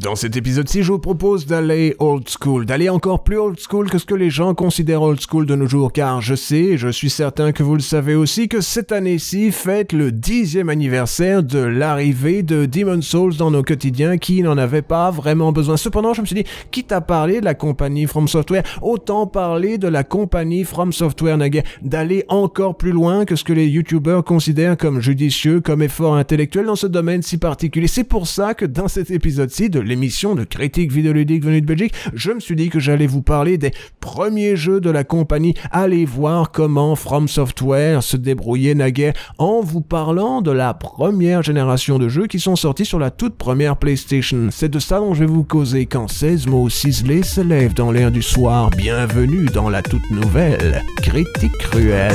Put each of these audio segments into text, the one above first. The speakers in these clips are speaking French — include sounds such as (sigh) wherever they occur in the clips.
Dans cet épisode-ci, je vous propose d'aller old school, d'aller encore plus old school que ce que les gens considèrent old school de nos jours, car je sais, je suis certain que vous le savez aussi, que cette année-ci fête le dixième anniversaire de l'arrivée de Demon Souls dans nos quotidiens qui n'en avait pas vraiment besoin. Cependant, je me suis dit, quitte à parler de la compagnie From Software, autant parler de la compagnie From Software Naguère, d'aller encore plus loin que ce que les youtubeurs considèrent comme judicieux, comme effort intellectuel dans ce domaine si particulier. C'est pour ça que dans cet épisode-ci de l'émission de critique vidéoludique venue de Belgique, je me suis dit que j'allais vous parler des premiers jeux de la compagnie. Allez voir comment From Software se débrouillait naguère en vous parlant de la première génération de jeux qui sont sortis sur la toute première PlayStation. C'est de ça dont je vais vous causer quand 16 mots ciselés se lèvent dans l'air du soir. Bienvenue dans la toute nouvelle critique cruelle.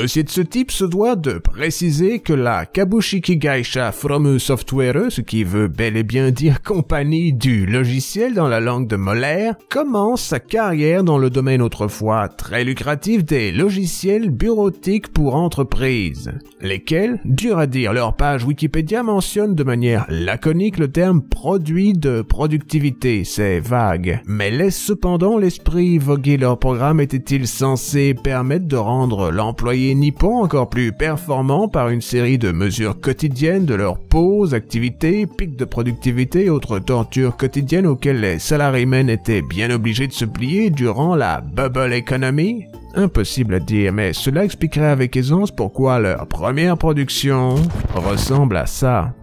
Dossier de ce type se doit de préciser que la Kabushiki Gaisha From Software, ce qui veut bel et bien dire compagnie du logiciel dans la langue de Molaire, commence sa carrière dans le domaine autrefois très lucratif des logiciels bureautiques pour entreprises, lesquels, dur à dire, leur page Wikipédia mentionne de manière laconique le terme produit de productivité, c'est vague, mais laisse cependant l'esprit voguer. Leur programme était-il censé permettre de rendre l'employé nippons encore plus performants par une série de mesures quotidiennes de leurs pauses, activités, pics de productivité autres tortures quotidiennes auxquelles les salariés étaient bien obligés de se plier durant la bubble economy Impossible à dire, mais cela expliquerait avec aisance pourquoi leur première production ressemble à ça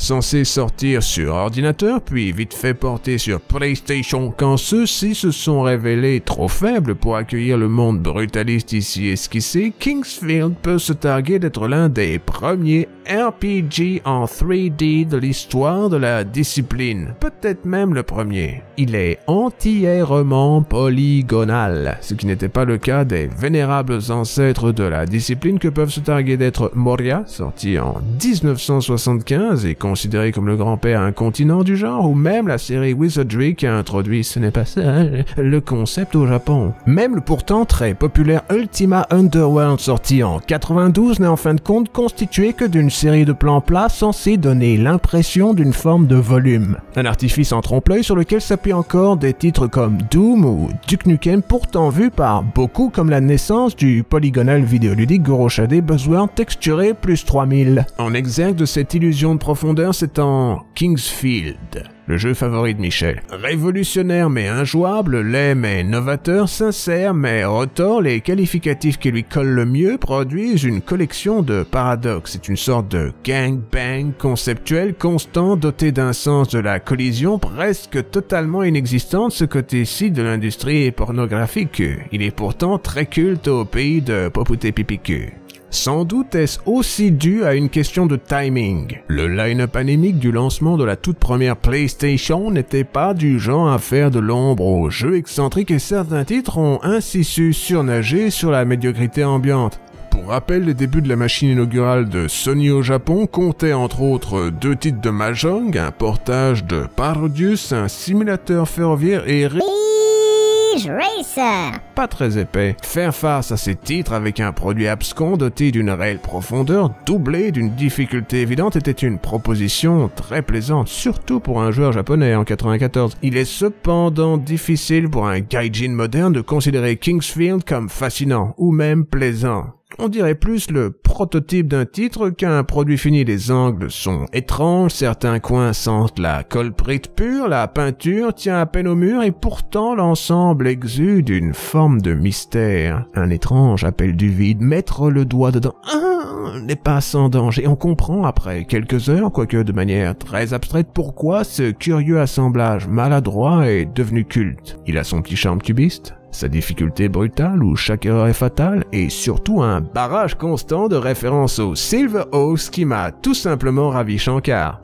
censé sortir sur ordinateur, puis vite fait porter sur PlayStation quand ceux-ci se sont révélés trop faibles pour accueillir le monde brutaliste ici esquissé, Kingsfield peut se targuer d'être l'un des premiers RPG en 3D de l'histoire de la discipline, peut-être même le premier. Il est entièrement polygonal, ce qui n'était pas le cas des vénérables ancêtres de la discipline que peuvent se targuer d'être Moria, sorti en 1975 et considéré comme le grand-père un continent du genre, ou même la série Wizardry qui a introduit, ce n'est pas ça, le concept au Japon. Même le pourtant très populaire Ultima Underworld sorti en 92 n'est en fin de compte constitué que d'une série de plans plats censés donner l'impression d'une forme de volume. Un artifice en trompe-l'œil sur lequel s'appuient encore des titres comme Doom ou Duke Nukem pourtant vus par beaucoup comme la naissance du polygonal vidéoludique Goroshade Buzzword texturé plus 3000. En exergue de cette illusion de profondeur c'est en Kingsfield, le jeu favori de Michel. Révolutionnaire mais injouable, laid mais novateur, sincère mais retors, les qualificatifs qui lui collent le mieux produisent une collection de paradoxes. C'est une sorte de gang-bang conceptuel constant doté d'un sens de la collision presque totalement inexistant de ce côté-ci de l'industrie pornographique. Il est pourtant très culte au pays de Popouté Pipicu. Sans doute est-ce aussi dû à une question de timing. Le line-up anémique du lancement de la toute première PlayStation n'était pas du genre à faire de l'ombre aux jeux excentriques et certains titres ont ainsi su surnager sur la médiocrité ambiante. Pour rappel, les débuts de la machine inaugurale de Sony au Japon comptaient entre autres deux titres de Mahjong, un portage de Parodius, un simulateur ferroviaire et... Racer. Pas très épais. Faire face à ces titres avec un produit abscon doté d'une réelle profondeur, doublé d'une difficulté évidente, était une proposition très plaisante, surtout pour un joueur japonais en 94. Il est cependant difficile pour un gaijin moderne de considérer Kingsfield comme fascinant, ou même plaisant. On dirait plus le prototype d'un titre qu'un produit fini. Les angles sont étranges, certains coins sentent la colprite pure, la peinture tient à peine au mur et pourtant l'ensemble exude une forme de mystère. Un étrange appel du vide, mettre le doigt dedans. N'est pas sans danger. On comprend après quelques heures, quoique de manière très abstraite, pourquoi ce curieux assemblage maladroit est devenu culte. Il a son petit charme cubiste, sa difficulté brutale où chaque erreur est fatale et surtout un barrage constant de références au Silver Oaks qui m'a tout simplement ravi Shankar.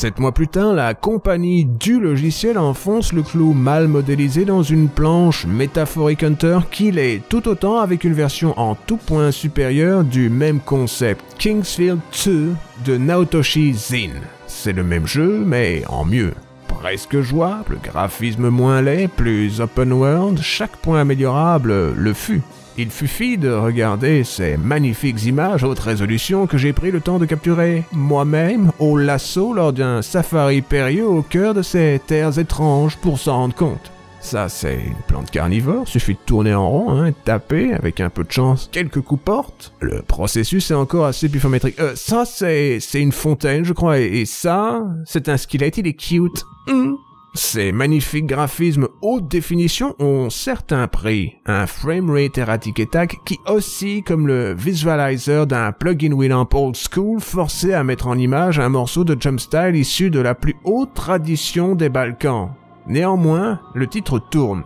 Sept mois plus tard, la compagnie du logiciel enfonce le clou mal modélisé dans une planche métaphorique Hunter qu'il est tout autant avec une version en tout point supérieure du même concept, Kingsfield 2 de Naotoshi Zin. C'est le même jeu, mais en mieux presque jouable, graphisme moins laid, plus open world, chaque point améliorable le fut. Il suffit de regarder ces magnifiques images haute résolution que j'ai pris le temps de capturer moi-même au lasso lors d'un safari périlleux au cœur de ces terres étranges pour s'en rendre compte. Ça, c'est une plante carnivore, suffit de tourner en rond, hein, taper, avec un peu de chance, quelques coups porte. Le processus est encore assez biphométrique. Euh, ça, c'est, c'est une fontaine, je crois, et, ça, c'est un squelette, il est cute. Hmm. Ces magnifiques graphismes haute définition ont certes un prix, un framerate erratic attack qui oscille comme le visualizer d'un plugin Winamp old school forcé à mettre en image un morceau de jump style issu de la plus haute tradition des Balkans. Néanmoins, le titre tourne.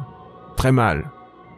Très mal.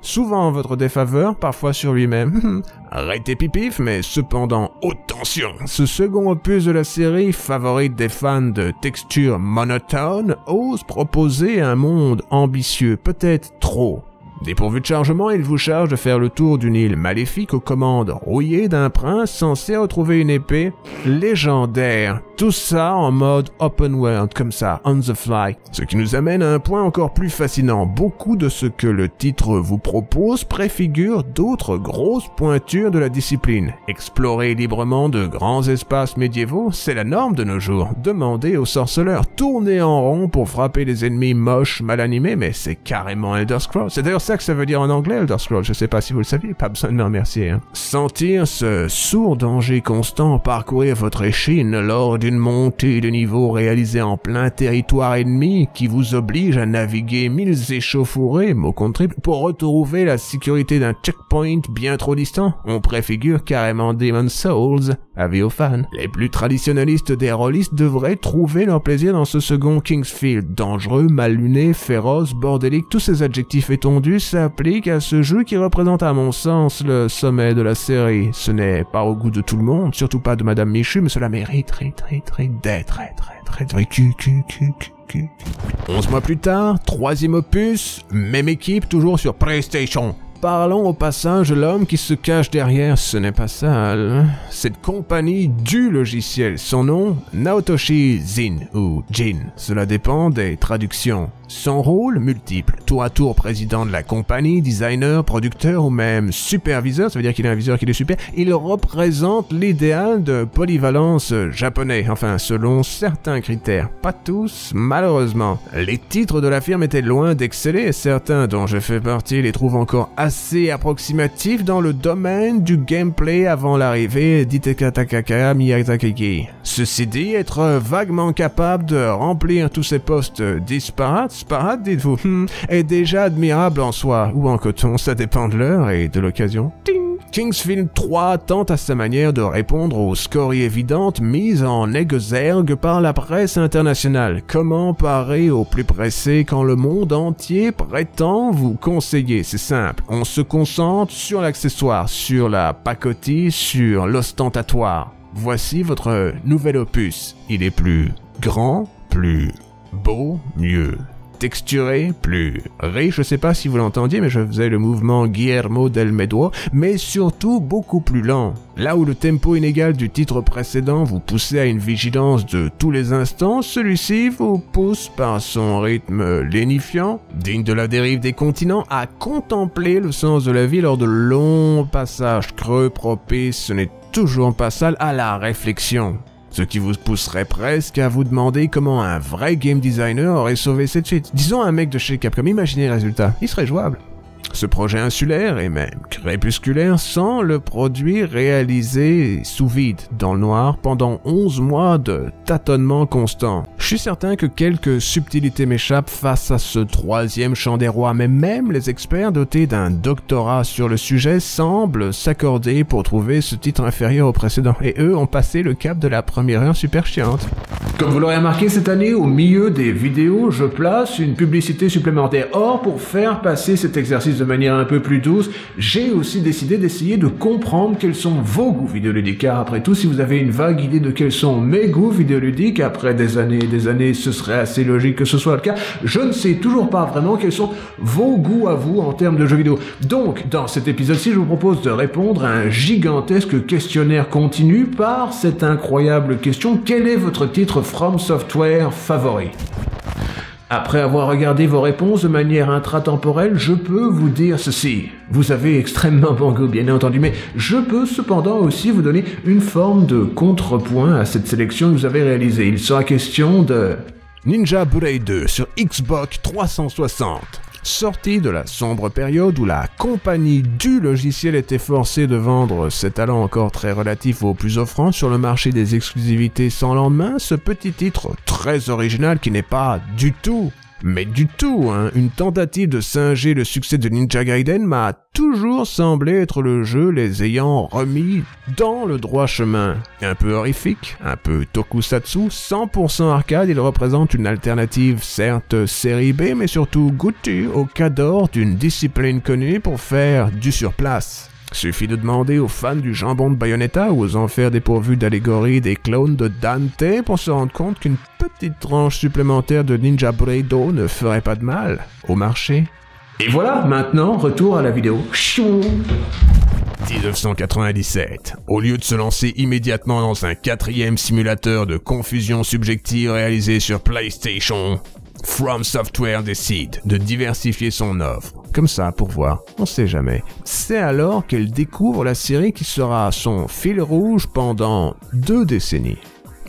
Souvent en votre défaveur, parfois sur lui-même. (laughs) Arrêtez pipif, mais cependant, haute tension. Ce second opus de la série, favorite des fans de texture monotone, ose proposer un monde ambitieux, peut-être trop. Dépourvu de chargement, il vous charge de faire le tour d'une île maléfique aux commandes rouillées d'un prince censé retrouver une épée légendaire. Tout ça en mode open world, comme ça, on the fly. Ce qui nous amène à un point encore plus fascinant. Beaucoup de ce que le titre vous propose préfigure d'autres grosses pointures de la discipline. Explorer librement de grands espaces médiévaux, c'est la norme de nos jours. Demandez aux sorceleurs, tourner en rond pour frapper les ennemis moches, mal animés, mais c'est carrément Elder Scrolls. C'est d'ailleurs ça que ça veut dire en anglais, Elder Scrolls. Je sais pas si vous le saviez, pas besoin de me remercier. Hein. Sentir ce sourd danger constant parcourir votre échine lors d'une montée de niveau réalisée en plein territoire ennemi qui vous oblige à naviguer mille échauffourées, mots contre pour retrouver la sécurité d'un checkpoint bien trop distant. On préfigure carrément Demon Souls, avis aux fans. Les plus traditionnalistes des rôlistes devraient trouver leur plaisir dans ce second Kingsfield. Dangereux, mal luné, féroce, bordélique, tous ces adjectifs étendus s'applique à ce jeu qui représente à mon sens le sommet de la série. Ce n'est pas au goût de tout le monde, surtout pas de Madame Michu, mais cela mérite très très d'être très très très très cu cu cu cu. Onze mois plus tard, troisième opus, même équipe toujours sur PlayStation. Parlons au passage de l'homme qui se cache derrière, ce n'est pas sale. Cette compagnie du logiciel, son nom, Naotoshi Zin ou Jin, cela dépend des traductions. Son rôle multiple, tour à tour président de la compagnie, designer, producteur ou même superviseur, ça veut dire qu'il est un viseur qui est super, il représente l'idéal de polyvalence japonais, enfin selon certains critères, pas tous malheureusement. Les titres de la firme étaient loin d'exceller et certains dont je fais partie les trouvent encore assez approximatifs dans le domaine du gameplay avant l'arrivée d'Iteka Takaka. Ceci dit, être vaguement capable de remplir tous ces postes disparates parade, dites-vous, hmm, est déjà admirable en soi, ou en coton, ça dépend de l'heure et de l'occasion. Kingsfield 3 tente à sa manière de répondre aux scories évidentes mises en exergue par la presse internationale. Comment parer au plus pressé quand le monde entier prétend vous conseiller? C'est simple, on se concentre sur l'accessoire, sur la pacotille, sur l'ostentatoire. Voici votre nouvel opus. Il est plus grand, plus beau, mieux texturé, plus riche, je sais pas si vous l'entendiez, mais je faisais le mouvement Guillermo del Medo, mais surtout beaucoup plus lent. Là où le tempo inégal du titre précédent vous poussait à une vigilance de tous les instants, celui-ci vous pousse par son rythme lénifiant, digne de la dérive des continents, à contempler le sens de la vie lors de longs passages creux propices, ce n'est toujours pas sale à la réflexion ce qui vous pousserait presque à vous demander comment un vrai game designer aurait sauvé cette suite. Disons un mec de chez Capcom, imaginez le résultat, il serait jouable. Ce projet insulaire et même crépusculaire sent le produit réalisé sous vide, dans le noir, pendant 11 mois de tâtonnement constant. Je suis certain que quelques subtilités m'échappent face à ce troisième champ des rois, mais même les experts dotés d'un doctorat sur le sujet semblent s'accorder pour trouver ce titre inférieur au précédent, et eux ont passé le cap de la première heure super chiante. Comme vous l'aurez remarqué cette année, au milieu des vidéos, je place une publicité supplémentaire. Or, pour faire passer cet exercice de manière un peu plus douce, j'ai aussi décidé d'essayer de comprendre quels sont vos goûts vidéoludiques. Car après tout, si vous avez une vague idée de quels sont mes goûts vidéoludiques, après des années et des années, ce serait assez logique que ce soit le cas. Je ne sais toujours pas vraiment quels sont vos goûts à vous en termes de jeux vidéo. Donc, dans cet épisode-ci, je vous propose de répondre à un gigantesque questionnaire continu par cette incroyable question. Quel est votre titre From Software favori? Après avoir regardé vos réponses de manière intratemporelle, je peux vous dire ceci. Vous avez extrêmement bon goût, bien entendu, mais je peux cependant aussi vous donner une forme de contrepoint à cette sélection que vous avez réalisée. Il sera question de Ninja Buray 2 sur Xbox 360 sorti de la sombre période où la compagnie du logiciel était forcée de vendre ses talents encore très relatifs aux plus offrants sur le marché des exclusivités sans lendemain, ce petit titre très original qui n'est pas du tout mais du tout, hein. une tentative de singer le succès de Ninja Gaiden m'a toujours semblé être le jeu les ayant remis dans le droit chemin. Un peu horrifique, un peu tokusatsu, 100% arcade, il représente une alternative certes série B, mais surtout goûtue au cadre d'une discipline connue pour faire du surplace. Suffit de demander aux fans du jambon de Bayonetta ou aux enfers dépourvus d'allégories des clones de Dante pour se rendre compte qu'une petite tranche supplémentaire de Ninja Braido ne ferait pas de mal au marché. Et voilà, maintenant, retour à la vidéo. 1997. Au lieu de se lancer immédiatement dans un quatrième simulateur de confusion subjective réalisé sur PlayStation, From Software décide de diversifier son offre. Comme ça, pour voir, on sait jamais. C'est alors qu'elle découvre la série qui sera son fil rouge pendant deux décennies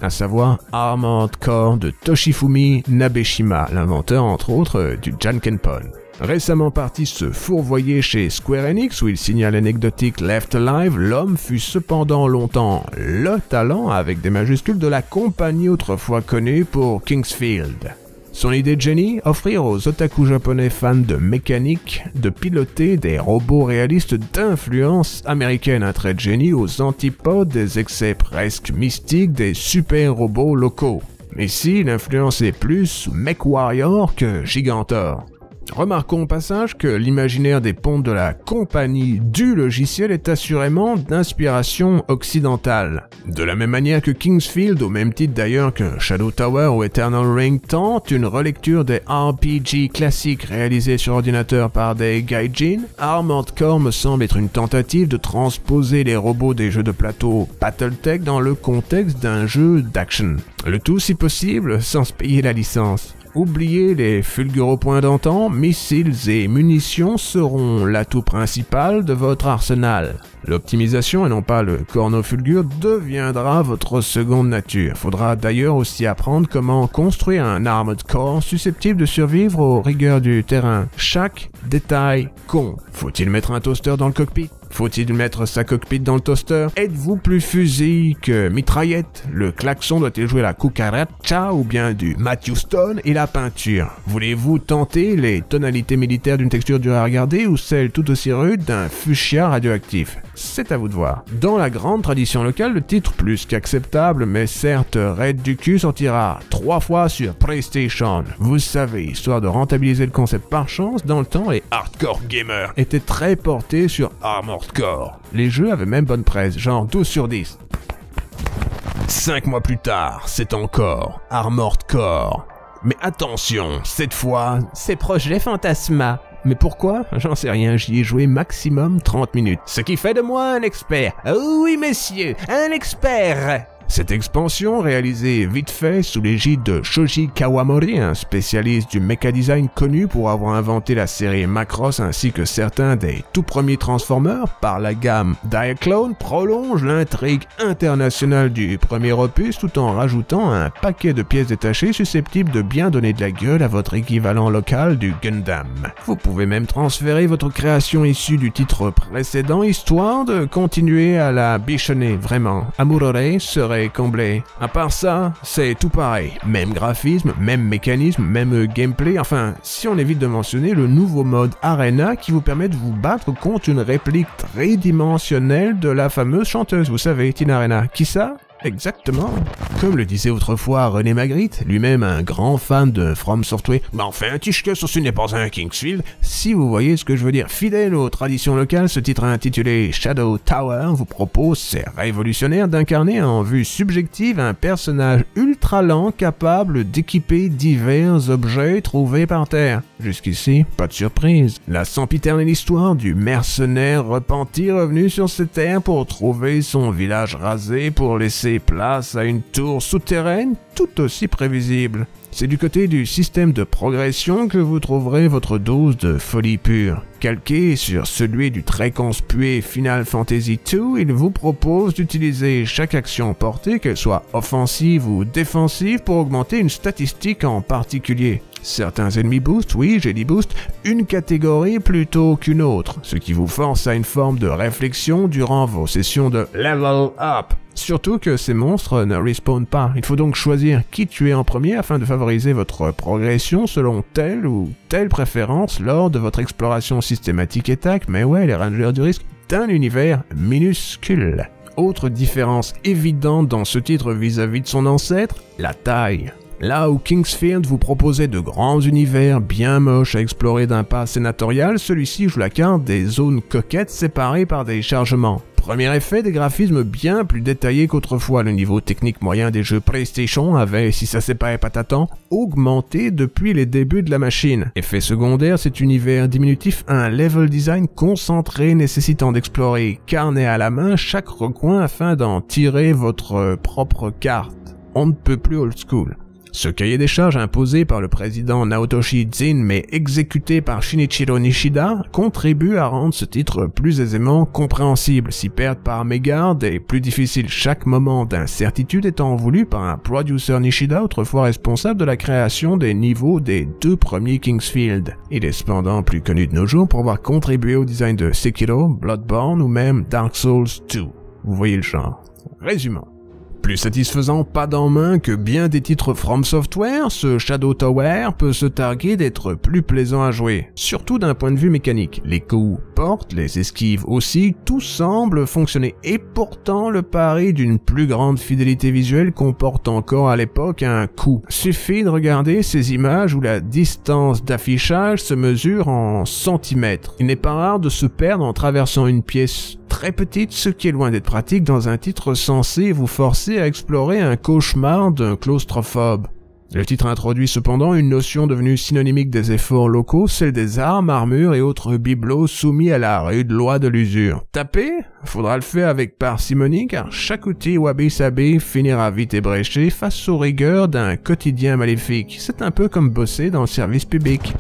à savoir Armored Core de Toshifumi Nabeshima, l'inventeur entre autres du Jankenpon. Récemment parti se fourvoyer chez Square Enix où il signa l'anecdotique Left Alive, l'homme fut cependant longtemps le talent avec des majuscules de la compagnie autrefois connue pour Kingsfield. Son idée de génie Offrir aux otaku japonais fans de mécanique de piloter des robots réalistes d'influence américaine, un trait de génie aux antipodes des excès presque mystiques des super robots locaux. Mais Ici, l'influence est plus MechWarrior que Gigantor. Remarquons au passage que l'imaginaire des pontes de la compagnie du logiciel est assurément d'inspiration occidentale. De la même manière que Kingsfield, au même titre d'ailleurs que Shadow Tower ou Eternal Ring, tente une relecture des RPG classiques réalisés sur ordinateur par des gaijin, Armored Core me semble être une tentative de transposer les robots des jeux de plateau Battletech dans le contexte d'un jeu d'action. Le tout si possible sans se payer la licence. Oubliez les fulguropoints d'antan, missiles et munitions seront l'atout principal de votre arsenal. L'optimisation et non pas le cornofulgure deviendra votre seconde nature. Faudra d'ailleurs aussi apprendre comment construire un armored core susceptible de survivre aux rigueurs du terrain. Chaque détail compte. Faut-il mettre un toaster dans le cockpit? Faut-il mettre sa cockpit dans le toaster? Êtes-vous plus fusil que mitraillette? Le klaxon doit-il jouer la cucaracha ou bien du Matthew Stone et la peinture? Voulez-vous tenter les tonalités militaires d'une texture dure à regarder ou celle tout aussi rude d'un fuchsia radioactif? C'est à vous de voir. Dans la grande tradition locale, le titre plus qu'acceptable, mais certes raide du cul, sortira trois fois sur PlayStation. Vous savez, histoire de rentabiliser le concept par chance, dans le temps, les hardcore gamers étaient très portés sur Armor les jeux avaient même bonne presse, genre 12 sur 10. Cinq mois plus tard, c'est encore Armored Core. Mais attention, cette fois, c'est Projet Fantasma. Mais pourquoi? J'en sais rien, j'y ai joué maximum 30 minutes. Ce qui fait de moi un expert. oui, messieurs, un expert cette expansion, réalisée vite fait sous l'égide de Shoji Kawamori, un spécialiste du mecha design connu pour avoir inventé la série Macross ainsi que certains des tout premiers Transformers par la gamme Diaclone, prolonge l'intrigue internationale du premier opus tout en rajoutant un paquet de pièces détachées susceptibles de bien donner de la gueule à votre équivalent local du Gundam. Vous pouvez même transférer votre création issue du titre précédent histoire de continuer à la bichonner vraiment. Amurore serait comblé. À part ça, c'est tout pareil. Même graphisme, même mécanisme, même gameplay. Enfin, si on évite de mentionner le nouveau mode Arena qui vous permet de vous battre contre une réplique tridimensionnelle de la fameuse chanteuse, vous savez, Tina Arena. Qui ça? Exactement. Comme le disait autrefois René Magritte, lui-même un grand fan de From Software, mais enfin, que ce n'est pas un Kingsfield, si vous voyez ce que je veux dire. Fidèle aux traditions locales, ce titre intitulé Shadow Tower vous propose, c'est révolutionnaire, d'incarner en vue subjective un personnage ultra lent capable d'équiper divers objets trouvés par terre. Jusqu'ici, pas de surprise. La sempiternelle histoire du mercenaire repenti revenu sur cette terre pour trouver son village rasé pour place à une tour souterraine tout aussi prévisible. C'est du côté du système de progression que vous trouverez votre dose de folie pure. Calqué sur celui du très conspué Final Fantasy II, il vous propose d'utiliser chaque action portée, qu'elle soit offensive ou défensive, pour augmenter une statistique en particulier. Certains ennemis boostent, oui, j'ai dit boost, une catégorie plutôt qu'une autre, ce qui vous force à une forme de réflexion durant vos sessions de level up. Surtout que ces monstres ne respawnent pas. Il faut donc choisir qui tuer en premier afin de favoriser votre progression selon telle ou telle préférence lors de votre exploration systématique et tac, mais ouais, les rangers du risque d'un univers minuscule. Autre différence évidente dans ce titre vis-à-vis -vis de son ancêtre, la taille. Là où Kingsfield vous proposait de grands univers bien moches à explorer d'un pas sénatorial, celui-ci joue la carte des zones coquettes séparées par des chargements. Premier effet, des graphismes bien plus détaillés qu'autrefois. Le niveau technique moyen des jeux PlayStation avait, si ça s'est pas épatatant, augmenté depuis les débuts de la machine. Effet secondaire, cet univers diminutif a un level design concentré nécessitant d'explorer carnet à la main chaque recoin afin d'en tirer votre propre carte. On ne peut plus old school. Ce cahier des charges imposé par le président Naotoshi Zin mais exécuté par Shinichiro Nishida contribue à rendre ce titre plus aisément compréhensible si perdre par mégarde est plus difficile chaque moment d'incertitude étant voulu par un producer Nishida autrefois responsable de la création des niveaux des deux premiers Kingsfield. Il est cependant plus connu de nos jours pour avoir contribué au design de Sekiro, Bloodborne ou même Dark Souls 2. Vous voyez le genre. Résumons. Plus satisfaisant pas d'en main que bien des titres From Software, ce Shadow Tower peut se targuer d'être plus plaisant à jouer, surtout d'un point de vue mécanique. Les coups portent, les esquives aussi, tout semble fonctionner et pourtant le pari d'une plus grande fidélité visuelle comporte encore à l'époque un coût. Suffit de regarder ces images où la distance d'affichage se mesure en centimètres. Il n'est pas rare de se perdre en traversant une pièce très petite, ce qui est loin d'être pratique dans un titre censé vous forcer à explorer un cauchemar d'un claustrophobe. Le titre introduit cependant une notion devenue synonymique des efforts locaux, celle des armes, armures et autres bibelots soumis à la rude loi de l'usure. Taper? Faudra le faire avec parcimonie car chaque outil wabi-sabi finira vite ébréché face aux rigueurs d'un quotidien maléfique. C'est un peu comme bosser dans le service public.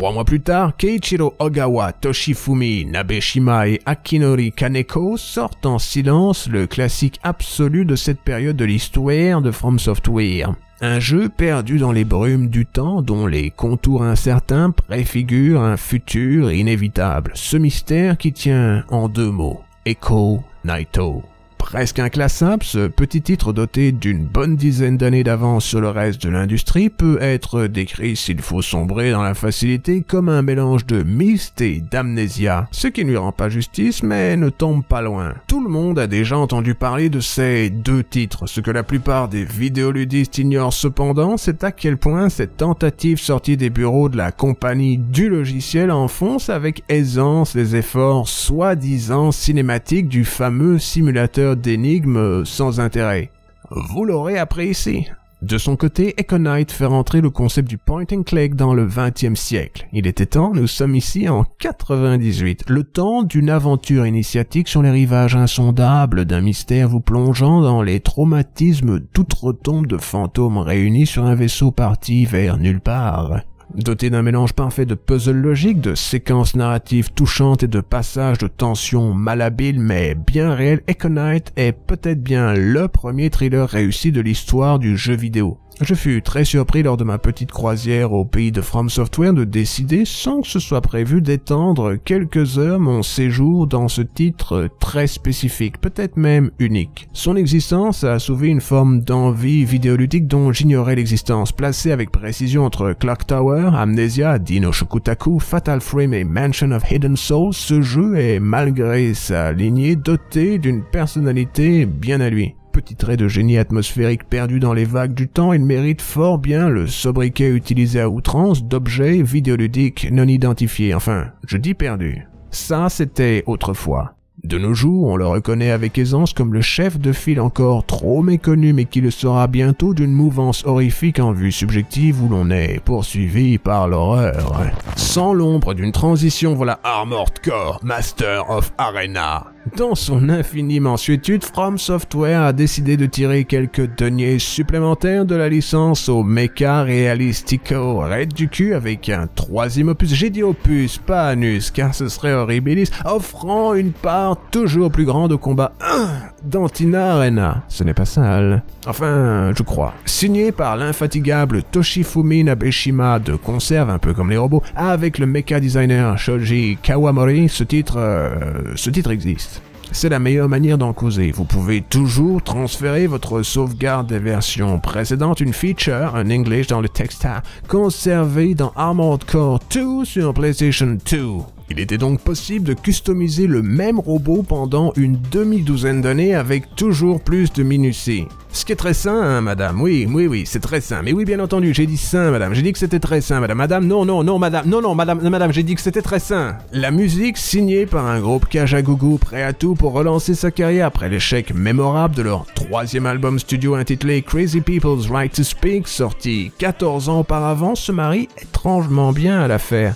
Trois mois plus tard, Keiichiro Ogawa, Toshifumi, Nabeshima et Akinori Kaneko sortent en silence le classique absolu de cette période de l'histoire de From Software. Un jeu perdu dans les brumes du temps dont les contours incertains préfigurent un futur inévitable. Ce mystère qui tient en deux mots. Echo Naito presque inclassable, ce petit titre doté d'une bonne dizaine d'années d'avance sur le reste de l'industrie peut être décrit s'il faut sombrer dans la facilité comme un mélange de Myst et d'amnésia, ce qui ne lui rend pas justice mais ne tombe pas loin. Tout le monde a déjà entendu parler de ces deux titres, ce que la plupart des vidéoludistes ignorent cependant, c'est à quel point cette tentative sortie des bureaux de la compagnie du logiciel enfonce avec aisance les efforts soi-disant cinématiques du fameux simulateur d'énigmes sans intérêt. Vous l'aurez appris ici. De son côté, Econite fait rentrer le concept du point and click dans le XXe siècle. Il était temps, nous sommes ici en 98, le temps d'une aventure initiatique sur les rivages insondables d'un mystère vous plongeant dans les traumatismes d'outre-tombe de fantômes réunis sur un vaisseau parti vers nulle part. Doté d'un mélange parfait de puzzles logiques, de séquences narratives touchantes et de passages de tension malhabiles mais bien réels, Econite est peut-être bien le premier thriller réussi de l'histoire du jeu vidéo. Je fus très surpris lors de ma petite croisière au pays de From Software de décider, sans que ce soit prévu, d'étendre quelques heures mon séjour dans ce titre très spécifique, peut-être même unique. Son existence a soulevé une forme d'envie vidéoludique dont j'ignorais l'existence, placée avec précision entre Clock Tower, Amnesia, Dino Shokutaku, Fatal Frame et Mansion of Hidden Souls, ce jeu est, malgré sa lignée, doté d'une personnalité bien à lui. Petit trait de génie atmosphérique perdu dans les vagues du temps, il mérite fort bien le sobriquet utilisé à outrance d'objets vidéoludiques non identifiés. Enfin, je dis perdu. Ça, c'était autrefois. De nos jours, on le reconnaît avec aisance comme le chef de file encore trop méconnu mais qui le sera bientôt d'une mouvance horrifique en vue subjective où l'on est poursuivi par l'horreur. Sans l'ombre d'une transition, voilà Armored Core, Master of Arena. Dans son infinie mansuétude, From Software a décidé de tirer quelques deniers supplémentaires de la licence au mecha realistico raid du cul avec un troisième opus. J'ai dit opus, pas anus, car ce serait horribilis, offrant une part toujours plus grande au combat 1 d'Antina Arena. Ce n'est pas sale. Enfin, je crois. Signé par l'infatigable Toshifumi Nabeshima de conserve, un peu comme les robots, avec le mecha designer Shoji Kawamori, ce titre, euh, ce titre existe. C'est la meilleure manière d'en causer. Vous pouvez toujours transférer votre sauvegarde des versions précédentes, une feature, un English dans le texte à conserver dans Armored Core 2 sur PlayStation 2. Il était donc possible de customiser le même robot pendant une demi-douzaine d'années avec toujours plus de minutie. Ce qui est très sain, hein, madame. Oui, oui, oui, c'est très sain. Mais oui, bien entendu, j'ai dit sain, madame. J'ai dit que c'était très sain, madame. Madame, non, non, non, madame. Non, non, madame, madame, j'ai dit que c'était très sain. La musique signée par un groupe Kajagougou prêt à tout pour relancer sa carrière après l'échec mémorable de leur troisième album studio intitulé Crazy People's Right to Speak, sorti 14 ans auparavant, se marie étrangement bien à l'affaire.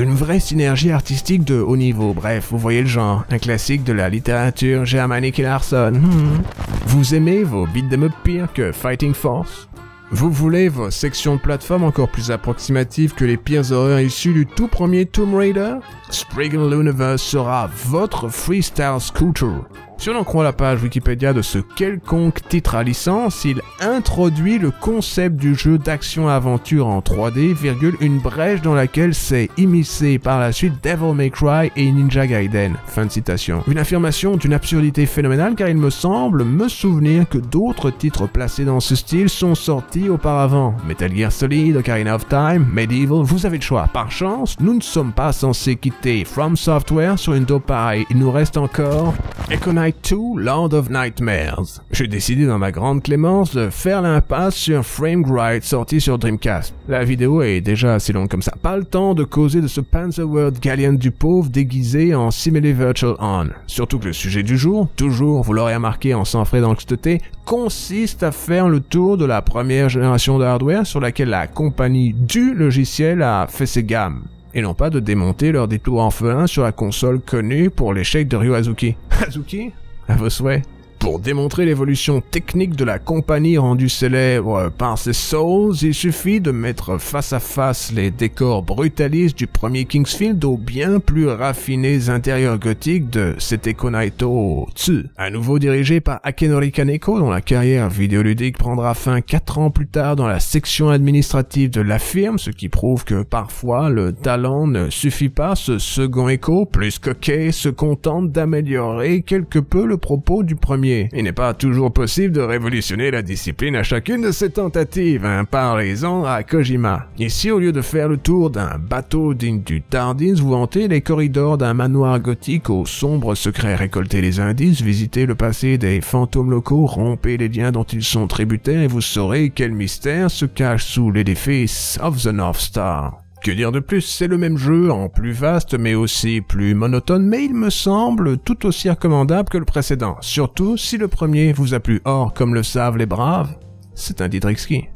Une vraie synergie artistique de haut niveau, bref, vous voyez le genre, un classique de la littérature germanique et Larson. Hmm. Vous aimez vos beat'em up pire que Fighting Force? Vous voulez vos sections de plateforme encore plus approximatives que les pires horreurs issues du tout premier Tomb Raider? Spriggan Universe sera votre freestyle scooter. Si on en croit la page Wikipédia de ce quelconque titre à licence, il introduit le concept du jeu d'action-aventure en 3D, virgule, une brèche dans laquelle s'est immiscé par la suite Devil May Cry et Ninja Gaiden. Fin de citation. Une affirmation d'une absurdité phénoménale car il me semble me souvenir que d'autres titres placés dans ce style sont sortis auparavant. Metal Gear Solid, Ocarina of Time, Medieval, vous avez le choix. Par chance, nous ne sommes pas censés quitter From Software sur une dope pareille. Il nous reste encore Econite 2 Lord of Nightmares. J'ai décidé dans ma grande clémence de faire l'impasse sur Frame Ride sorti sur Dreamcast. La vidéo est déjà assez longue comme ça. Pas le temps de causer de ce Panzerworld Galleon du pauvre déguisé en Simile Virtual On. Surtout que le sujet du jour, toujours, vous l'aurez remarqué en sans frais d'anxiété, consiste à faire le tour de la première génération de hardware sur laquelle la compagnie du logiciel a fait ses gammes et non pas de démonter leur détour orphelin sur la console connue pour l'échec de Ryo Azuki. Azuki? À vos souhaits. Pour démontrer l'évolution technique de la compagnie rendue célèbre par ses Souls, il suffit de mettre face à face les décors brutalistes du premier Kingsfield aux bien plus raffinés intérieurs gothiques de Seteko Naito Tsu. À nouveau dirigé par Akenori Kaneko, dont la carrière vidéoludique prendra fin 4 ans plus tard dans la section administrative de la firme, ce qui prouve que parfois le talent ne suffit pas, ce second écho, plus coquet, se contente d'améliorer quelque peu le propos du premier il n'est pas toujours possible de révolutionner la discipline à chacune de ses tentatives, hein, parlez-en à Kojima. Ici, au lieu de faire le tour d'un bateau digne du Tardis, vous hantez les corridors d'un manoir gothique aux sombres secrets, récoltez les indices, visitez le passé des fantômes locaux, rompez les liens dont ils sont tributaires et vous saurez quel mystère se cache sous l'édifice of the North Star. Que dire de plus, c'est le même jeu, en plus vaste mais aussi plus monotone, mais il me semble tout aussi recommandable que le précédent, surtout si le premier vous a plu. Or, comme le savent les braves, c'est un Didrixki.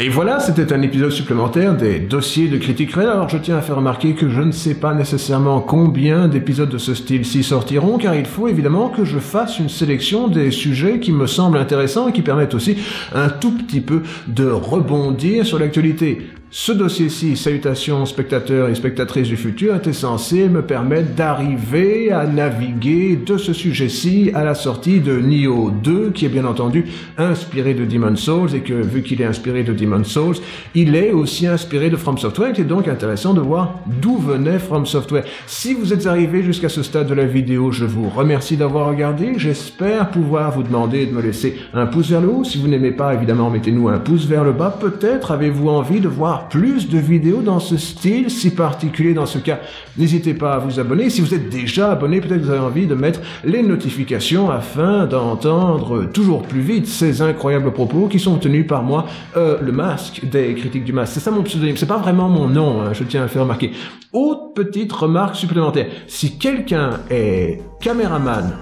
Et voilà, c'était un épisode supplémentaire des dossiers de critique réelle. Alors je tiens à faire remarquer que je ne sais pas nécessairement combien d'épisodes de ce style-ci sortiront, car il faut évidemment que je fasse une sélection des sujets qui me semblent intéressants et qui permettent aussi un tout petit peu de rebondir sur l'actualité. Ce dossier-ci, salutations spectateurs et spectatrices du futur, était censé me permettre d'arriver à naviguer de ce sujet-ci à la sortie de Nioh 2, qui est bien entendu inspiré de Demon's Souls, et que vu qu'il est inspiré de Demon's Souls, il est aussi inspiré de From Software, et c'est donc intéressant de voir d'où venait From Software. Si vous êtes arrivé jusqu'à ce stade de la vidéo, je vous remercie d'avoir regardé, j'espère pouvoir vous demander de me laisser un pouce vers le haut. Si vous n'aimez pas, évidemment, mettez-nous un pouce vers le bas. Peut-être avez-vous envie de voir plus de vidéos dans ce style si particulier dans ce cas, n'hésitez pas à vous abonner. Si vous êtes déjà abonné, peut-être vous avez envie de mettre les notifications afin d'entendre toujours plus vite ces incroyables propos qui sont tenus par moi, euh, le masque des critiques du masque. C'est ça mon pseudonyme, c'est pas vraiment mon nom, hein, je tiens à le faire remarquer. Autre petite remarque supplémentaire, si quelqu'un est caméraman,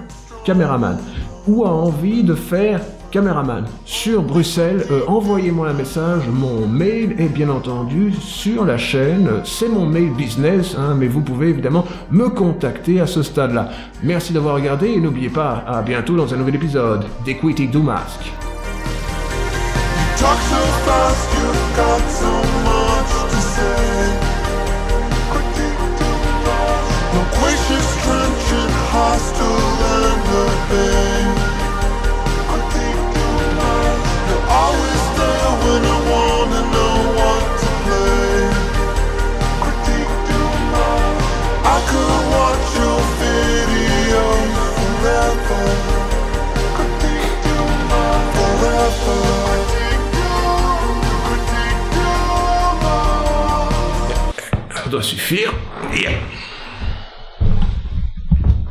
caméraman, ou a envie de faire caméraman sur Bruxelles, euh, envoyez-moi un message. Mon mail est bien entendu sur la chaîne. C'est mon mail business, hein, mais vous pouvez évidemment me contacter à ce stade-là. Merci d'avoir regardé et n'oubliez pas, à bientôt dans un nouvel épisode Critiques du Masque. Doit suffire.